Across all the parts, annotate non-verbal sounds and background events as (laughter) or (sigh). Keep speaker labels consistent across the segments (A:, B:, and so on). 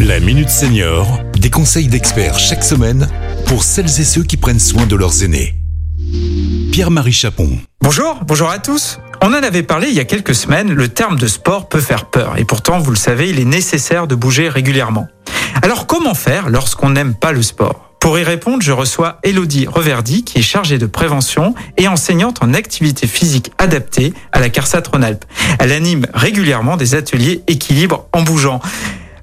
A: La Minute Senior, des conseils d'experts chaque semaine pour celles et ceux qui prennent soin de leurs aînés. Pierre-Marie Chapon.
B: Bonjour, bonjour à tous. On en avait parlé il y a quelques semaines, le terme de sport peut faire peur et pourtant, vous le savez, il est nécessaire de bouger régulièrement. Alors comment faire lorsqu'on n'aime pas le sport? Pour y répondre, je reçois Elodie Reverdy, qui est chargée de prévention et enseignante en activité physique adaptée à la CARSAT Rhône-Alpes. Elle anime régulièrement des ateliers équilibre en bougeant.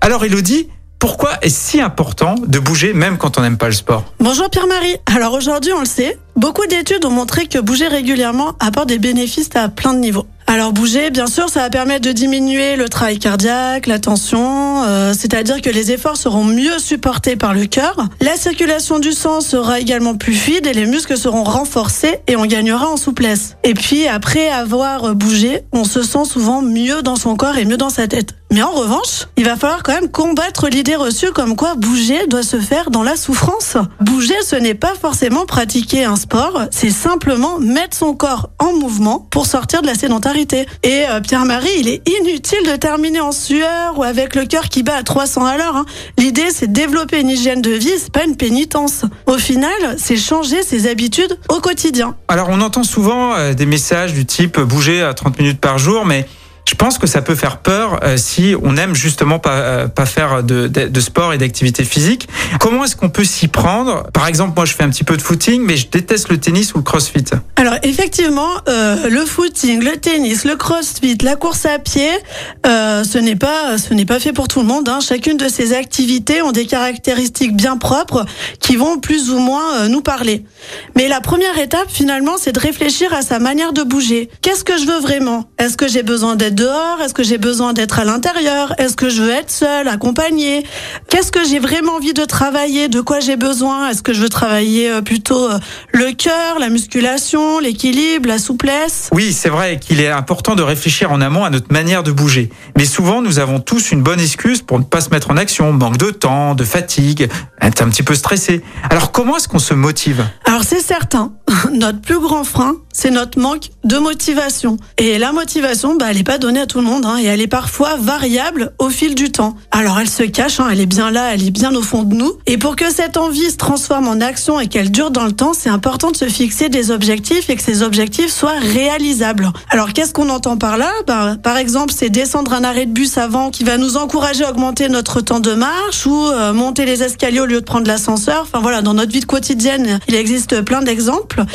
B: Alors Elodie, pourquoi est-ce si important de bouger même quand on n'aime pas le sport?
C: Bonjour Pierre-Marie. Alors aujourd'hui, on le sait, beaucoup d'études ont montré que bouger régulièrement apporte des bénéfices à plein de niveaux. Alors bouger, bien sûr, ça va permettre de diminuer le travail cardiaque, la tension, euh, c'est-à-dire que les efforts seront mieux supportés par le cœur. La circulation du sang sera également plus fluide et les muscles seront renforcés et on gagnera en souplesse. Et puis après avoir bougé, on se sent souvent mieux dans son corps et mieux dans sa tête. Mais en revanche, il va falloir quand même combattre l'idée reçue comme quoi bouger doit se faire dans la souffrance. Bouger, ce n'est pas forcément pratiquer un sport, c'est simplement mettre son corps en mouvement pour sortir de la sédentarité. Et euh, Pierre-Marie, il est inutile de terminer en sueur ou avec le cœur qui bat à 300 à l'heure. Hein. L'idée, c'est développer une hygiène de vie, c'est pas une pénitence. Au final, c'est changer ses habitudes au quotidien.
B: Alors on entend souvent euh, des messages du type bouger à 30 minutes par jour, mais je pense que ça peut faire peur euh, si on aime justement pas, euh, pas faire de, sport et d'activité physique. Comment est-ce qu'on peut s'y prendre? Par exemple, moi je fais un petit peu de footing, mais je déteste le tennis ou le crossfit.
C: Alors effectivement, euh, le footing, le tennis, le crossfit, la course à pied, ce n'est pas pas fait pour tout le monde. Hein. Chacune de ces activités ont des caractéristiques bien propres qui vont plus ou moins nous parler. Mais la première étape finalement, c'est de réfléchir à sa manière de bouger. Qu'est-ce que je veux vraiment? Est-ce que j'ai besoin d'être dehors? Est-ce que j'ai besoin d'être à l'intérieur? Est-ce que je veux être seule, accompagnée? Qu'est-ce que j'ai vraiment envie de travailler? De quoi j'ai besoin? Est-ce que je veux travailler euh, plutôt euh, le cœur, la musculation, l'équilibre, la souplesse?
B: Oui, c'est vrai qu'il est important de réfléchir en amont à notre manière de bouger. Mais souvent, nous avons tous une bonne excuse pour ne pas se mettre en action. Manque de temps, de fatigue, être un petit peu stressé. Alors comment est-ce qu'on se motive?
C: Alors c'est certain, (laughs) notre plus grand frein, c'est notre manque de motivation. Et la motivation, bah, elle n'est pas donnée à tout le monde, hein, et elle est parfois variable au fil du temps. Alors elle se cache, hein, elle est bien là, elle est bien au fond de nous. Et pour que cette envie se transforme en action et qu'elle dure dans le temps, c'est important de se fixer des objectifs et que ces objectifs soient réalisables. Alors qu'est-ce qu'on entend par là? Bah, Par exemple, c'est descendre un arrêt de bus avant qui va nous encourager à augmenter notre temps de marche ou euh, monter les escaliers au lieu de prendre l'ascenseur. Enfin voilà, dans notre vie quotidienne, il existe plein d'exemples.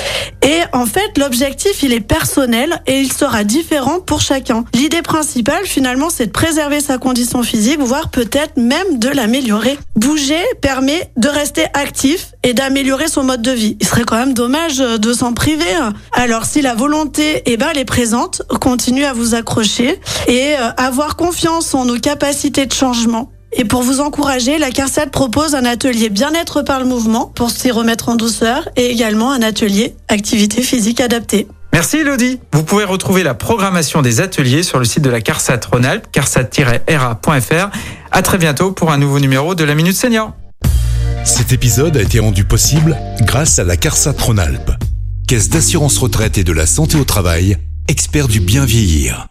C: Et en fait, l'objectif, il est personnel et il sera différent pour chacun. L'idée principale, finalement, c'est de préserver sa condition physique, voire peut-être même de l'améliorer. Bouger permet de rester actif et d'améliorer son mode de vie. Il serait quand même dommage de s'en priver. Alors si la volonté eh ben, elle est présente, continue à vous accrocher et euh, avoir confiance en nos capacités de changement. Et pour vous encourager, la CARSAT propose un atelier bien-être par le mouvement pour s'y remettre en douceur et également un atelier activité physique adaptée.
B: Merci Elodie. Vous pouvez retrouver la programmation des ateliers sur le site de la CARSAT Rhône-Alpes, carsat-ra.fr. À très bientôt pour un nouveau numéro de la Minute Senior.
A: Cet épisode a été rendu possible grâce à la CARSAT Rhône-Alpes, Caisse d'assurance retraite et de la santé au travail, expert du bien vieillir.